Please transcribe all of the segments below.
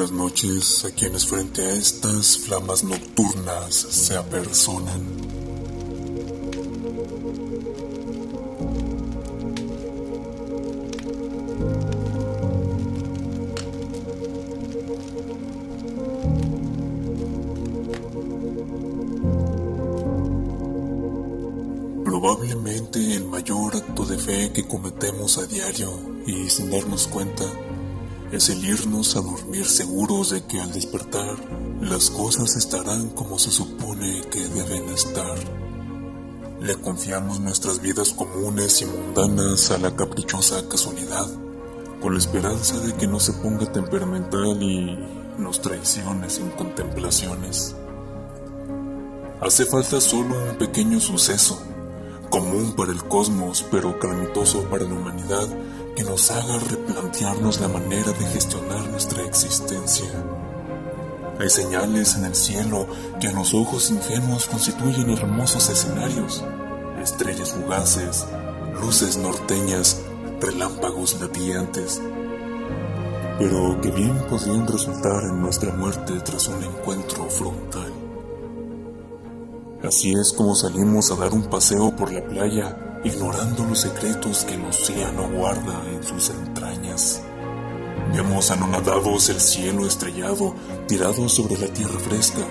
buenas noches a quienes frente a estas flamas nocturnas se apersonan. Probablemente el mayor acto de fe que cometemos a diario y sin darnos cuenta es el irnos a dormir seguros de que al despertar las cosas estarán como se supone que deben estar. Le confiamos nuestras vidas comunes y mundanas a la caprichosa casualidad, con la esperanza de que no se ponga temperamental y nos traicione sin contemplaciones. Hace falta solo un pequeño suceso, común para el cosmos pero calamitoso para la humanidad, que nos haga replantearnos la manera de gestionar nuestra existencia. Hay señales en el cielo que a los ojos ingenuos constituyen hermosos escenarios, estrellas fugaces, luces norteñas, relámpagos latiantes, pero que bien podrían resultar en nuestra muerte tras un encuentro frontal. Así es como salimos a dar un paseo por la playa ignorando los secretos que el océano guarda en sus entrañas. Vemos anonadados el cielo estrellado tirado sobre la tierra fresca,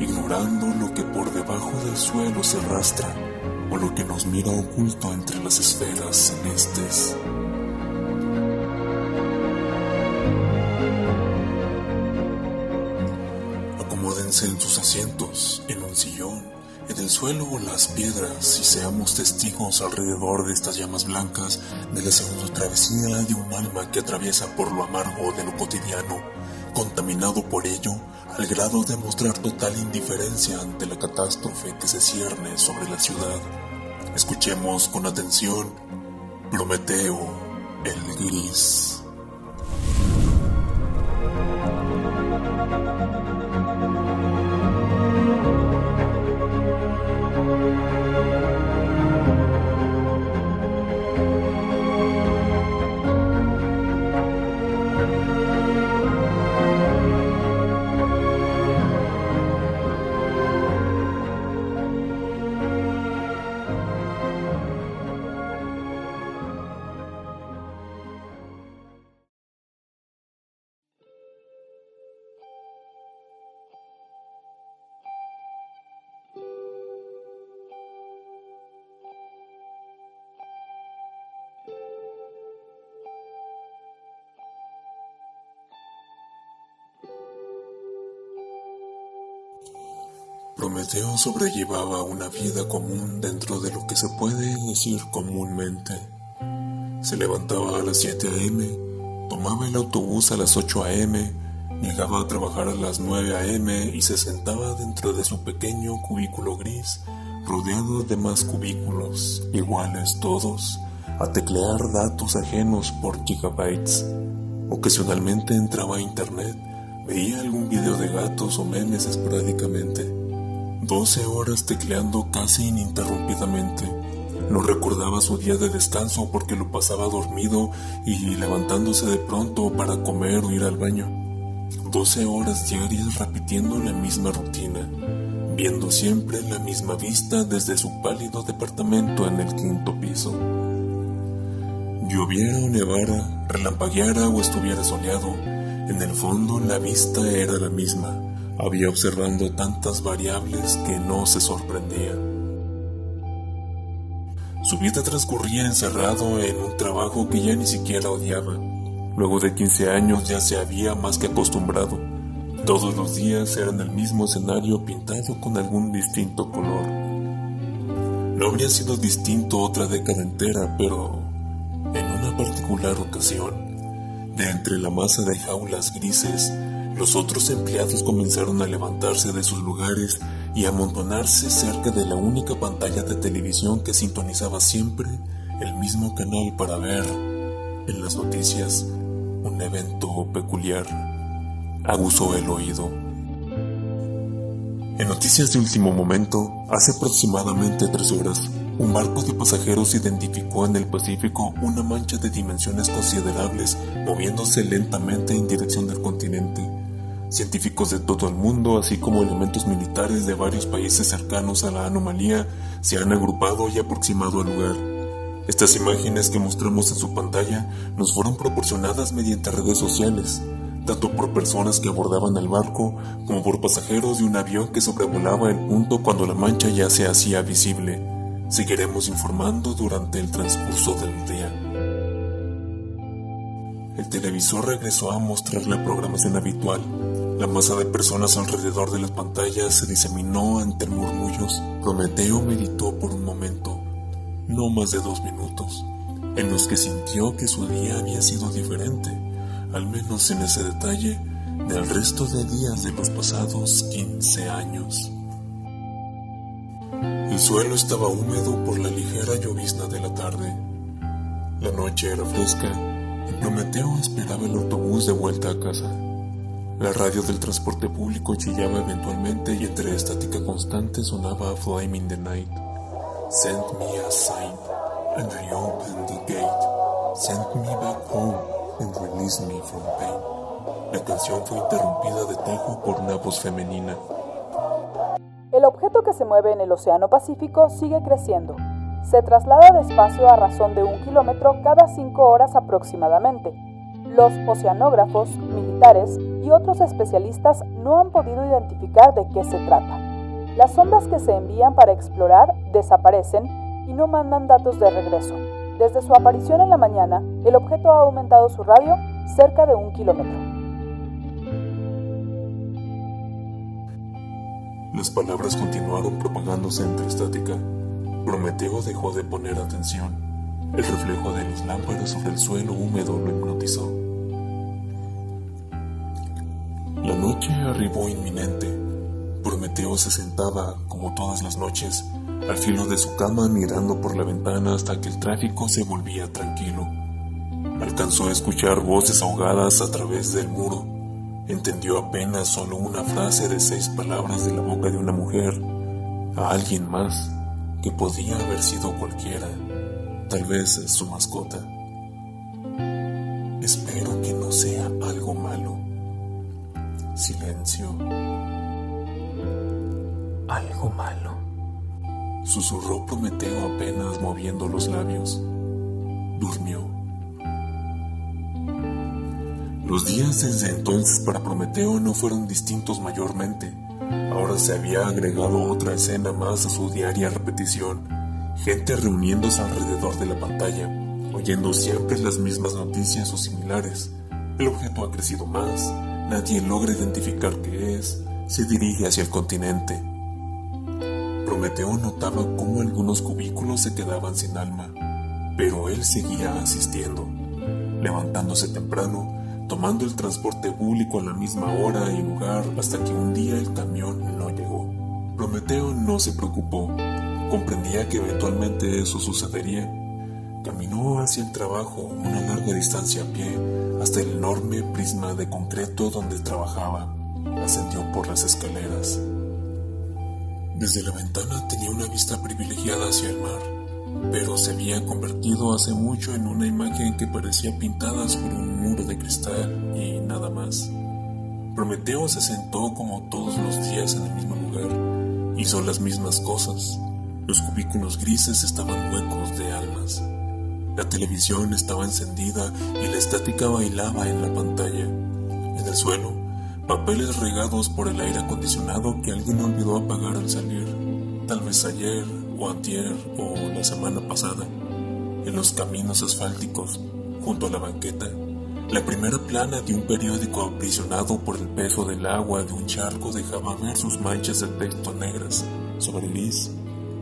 ignorando lo que por debajo del suelo se arrastra o lo que nos mira oculto entre las esferas celestes. Acomódense en sus asientos, en un sillón en el suelo o las piedras y seamos testigos alrededor de estas llamas blancas de la segunda travesía de un alma que atraviesa por lo amargo de lo cotidiano, contaminado por ello al grado de mostrar total indiferencia ante la catástrofe que se cierne sobre la ciudad. Escuchemos con atención Prometeo el Gris. Prometeo sobrellevaba una vida común dentro de lo que se puede decir comúnmente. Se levantaba a las 7 a.m., tomaba el autobús a las 8 a.m., llegaba a trabajar a las 9 a.m. y se sentaba dentro de su pequeño cubículo gris, rodeado de más cubículos, iguales todos, a teclear datos ajenos por gigabytes. Ocasionalmente entraba a internet, veía algún video de gatos o memes esporádicamente 12 horas tecleando casi ininterrumpidamente. No recordaba su día de descanso porque lo pasaba dormido y levantándose de pronto para comer o ir al baño. 12 horas diarias repitiendo la misma rutina, viendo siempre la misma vista desde su pálido departamento en el quinto piso. Lloviera o nevara, relampagueara o estuviera soleado, en el fondo la vista era la misma había observando tantas variables que no se sorprendía. Su vida transcurría encerrado en un trabajo que ya ni siquiera odiaba. Luego de 15 años ya se había más que acostumbrado. Todos los días eran el mismo escenario pintado con algún distinto color. No habría sido distinto otra década entera, pero en una particular ocasión, de entre la masa de jaulas grises, los otros empleados comenzaron a levantarse de sus lugares y a amontonarse cerca de la única pantalla de televisión que sintonizaba siempre el mismo canal para ver en las noticias un evento peculiar. Aguzó el oído. En noticias de último momento, hace aproximadamente tres horas, un barco de pasajeros identificó en el Pacífico una mancha de dimensiones considerables moviéndose lentamente en dirección del continente Científicos de todo el mundo, así como elementos militares de varios países cercanos a la anomalía, se han agrupado y aproximado al lugar. Estas imágenes que mostramos en su pantalla nos fueron proporcionadas mediante redes sociales, tanto por personas que abordaban el barco como por pasajeros de un avión que sobrevolaba el punto cuando la mancha ya se hacía visible. Seguiremos informando durante el transcurso del día. El televisor regresó a mostrar la programación habitual. La masa de personas alrededor de las pantallas se diseminó ante murmullos. Prometeo meditó por un momento, no más de dos minutos, en los que sintió que su día había sido diferente, al menos en ese detalle, del resto de días de los pasados 15 años. El suelo estaba húmedo por la ligera llovizna de la tarde. La noche era fresca y Prometeo esperaba el autobús de vuelta a casa. La radio del transporte público chillaba eventualmente y entre estática constante sonaba Flame in the Night. Send me a sign, and I open the gate. Send me back home and release me from pain. La canción fue interrumpida de tejo por una voz femenina. El objeto que se mueve en el Océano Pacífico sigue creciendo se traslada despacio a razón de un kilómetro cada cinco horas aproximadamente. Los oceanógrafos, militares y otros especialistas no han podido identificar de qué se trata. Las ondas que se envían para explorar desaparecen y no mandan datos de regreso. Desde su aparición en la mañana, el objeto ha aumentado su radio cerca de un kilómetro. Las palabras continuaron propagándose entre estática. Prometeo dejó de poner atención. El reflejo de las lámparas sobre el suelo húmedo lo hipnotizó. Noche arribó inminente. Prometeo se sentaba, como todas las noches, al filo de su cama mirando por la ventana hasta que el tráfico se volvía tranquilo. Alcanzó a escuchar voces ahogadas a través del muro. Entendió apenas solo una frase de seis palabras de la boca de una mujer a alguien más que podía haber sido cualquiera, tal vez su mascota. Espero que no sea algo malo. Silencio. Algo malo. Susurró Prometeo apenas moviendo los labios. Durmió. Los días desde entonces para Prometeo no fueron distintos mayormente. Ahora se había agregado otra escena más a su diaria repetición. Gente reuniéndose alrededor de la pantalla, oyendo siempre las mismas noticias o similares. El objeto ha crecido más, nadie logra identificar qué es, se dirige hacia el continente. Prometeo notaba cómo algunos cubículos se quedaban sin alma, pero él seguía asistiendo, levantándose temprano, tomando el transporte público a la misma hora y lugar hasta que un día el camión no llegó. Prometeo no se preocupó, comprendía que eventualmente eso sucedería. Caminó hacia el trabajo una larga distancia a pie hasta el enorme prisma de concreto donde trabajaba. Ascendió por las escaleras. Desde la ventana tenía una vista privilegiada hacia el mar pero se había convertido hace mucho en una imagen que parecía pintada sobre un muro de cristal y nada más. Prometeo se sentó como todos los días en el mismo lugar. Hizo las mismas cosas. Los cubículos grises estaban huecos de almas. La televisión estaba encendida y la estática bailaba en la pantalla. En el suelo, papeles regados por el aire acondicionado que alguien olvidó apagar al salir. Tal vez ayer o antier o la semana pasada, en los caminos asfálticos, junto a la banqueta, la primera plana de un periódico aprisionado por el peso del agua de un charco dejaba ver sus manchas de texto negras sobre Liz,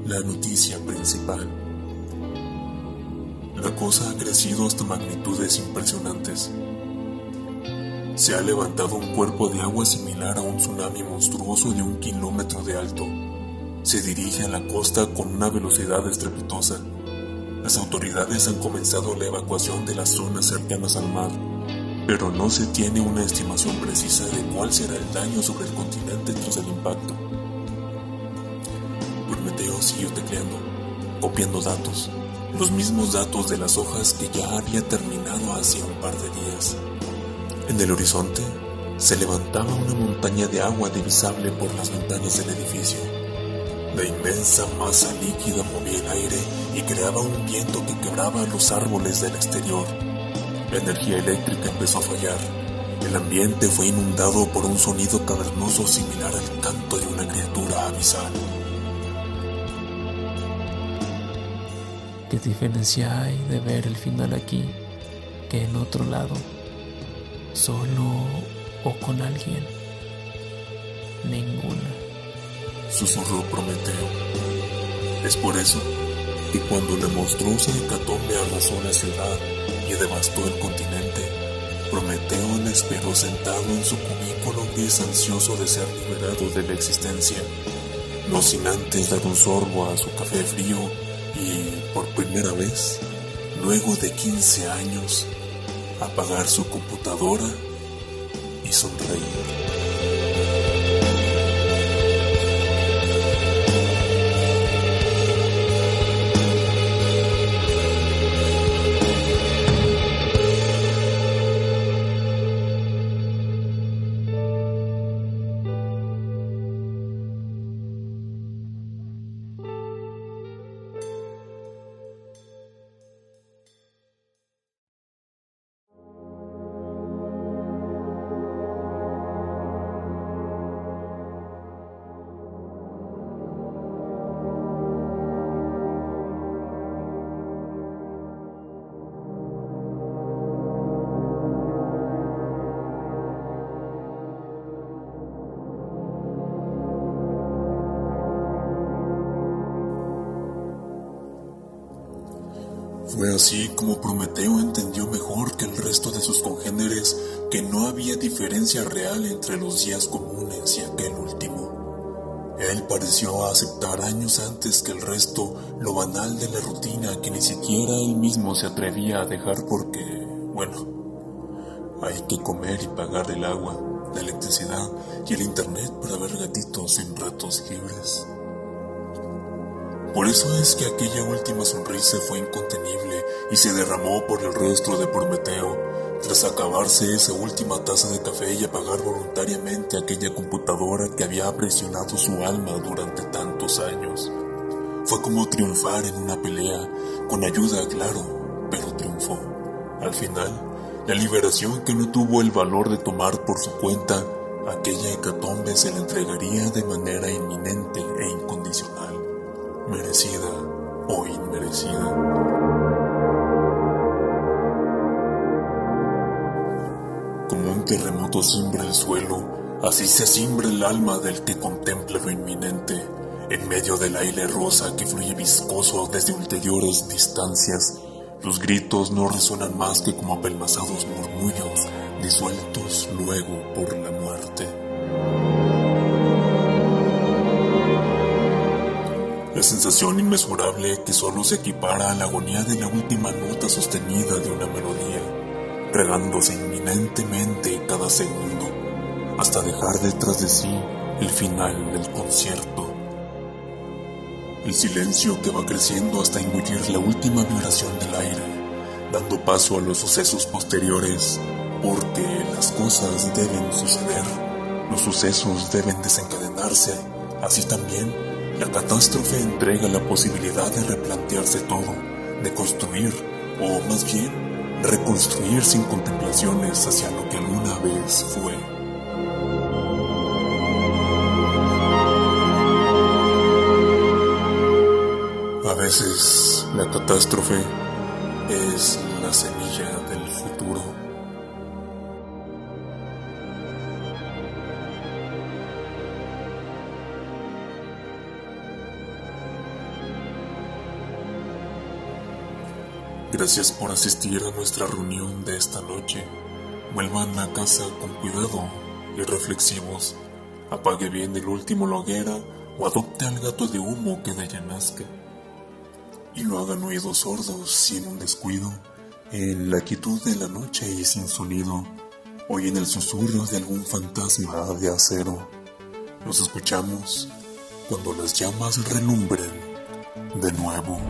la noticia principal. La cosa ha crecido hasta magnitudes impresionantes. Se ha levantado un cuerpo de agua similar a un tsunami monstruoso de un kilómetro de alto se dirige a la costa con una velocidad estrepitosa. Las autoridades han comenzado la evacuación de las zonas cercanas al mar, pero no se tiene una estimación precisa de cuál será el daño sobre el continente tras el impacto. Prometeo siguió tecleando, copiando datos, los mismos datos de las hojas que ya había terminado hace un par de días. En el horizonte se levantaba una montaña de agua divisable por las ventanas del edificio. La inmensa masa líquida movía el aire y creaba un viento que quebraba los árboles del exterior. La energía eléctrica empezó a fallar. El ambiente fue inundado por un sonido cavernoso similar al canto de una criatura abisal. ¿Qué diferencia hay de ver el final aquí que en otro lado? Solo o con alguien. Ninguna. Susurró Prometeo. Es por eso que cuando la monstruosa hecatombe arrasó la ciudad y devastó el continente, Prometeo la esperó sentado en su cubículo gris ansioso de ser liberado de la existencia, no sin antes dar un sorbo a su café frío por primera vez, luego de 15 años, apagar su computadora Fue así como Prometeo entendió mejor que el resto de sus congéneres que no había diferencia real entre los días comunes y aquel último. Él pareció aceptar años antes que el resto lo banal de la rutina que ni siquiera él mismo se atrevía a dejar porque, bueno, hay que comer y pagar el agua, la electricidad y el internet para ver gatitos en ratos libres. Por eso es que aquella última sonrisa fue incontenible y se derramó por el rostro de Prometeo, tras acabarse esa última taza de café y apagar voluntariamente aquella computadora que había presionado su alma durante tantos años. Fue como triunfar en una pelea, con ayuda, claro, pero triunfó. Al final, la liberación que no tuvo el valor de tomar por su cuenta, aquella hecatombe se le entregaría de manera inminente e incondicional merecida o inmerecida. Como un terremoto simbra el suelo, así se simbra el alma del que contempla lo inminente, en medio del aire rosa que fluye viscoso desde ulteriores distancias. Los gritos no resuenan más que como apelmazados murmullos, disueltos luego por la muerte. La sensación inmesurable que solo se equipara a la agonía de la última nota sostenida de una melodía, regándose inminentemente cada segundo, hasta dejar detrás de sí el final del concierto. El silencio que va creciendo hasta engullir la última vibración del aire, dando paso a los sucesos posteriores, porque las cosas deben suceder, los sucesos deben desencadenarse, así también la catástrofe entrega la posibilidad de replantearse todo, de construir, o más bien, reconstruir sin contemplaciones hacia lo que alguna vez fue. A veces la catástrofe es la semilla del futuro. Gracias por asistir a nuestra reunión de esta noche. Vuelvan a casa con cuidado y reflexivos. Apague bien el último loguera o adopte al gato de humo que de ella. Y lo hagan oídos sordos sin un descuido, en la quietud de la noche y sin sonido, en el susurro de algún fantasma de acero. Nos escuchamos cuando las llamas relumbren de nuevo.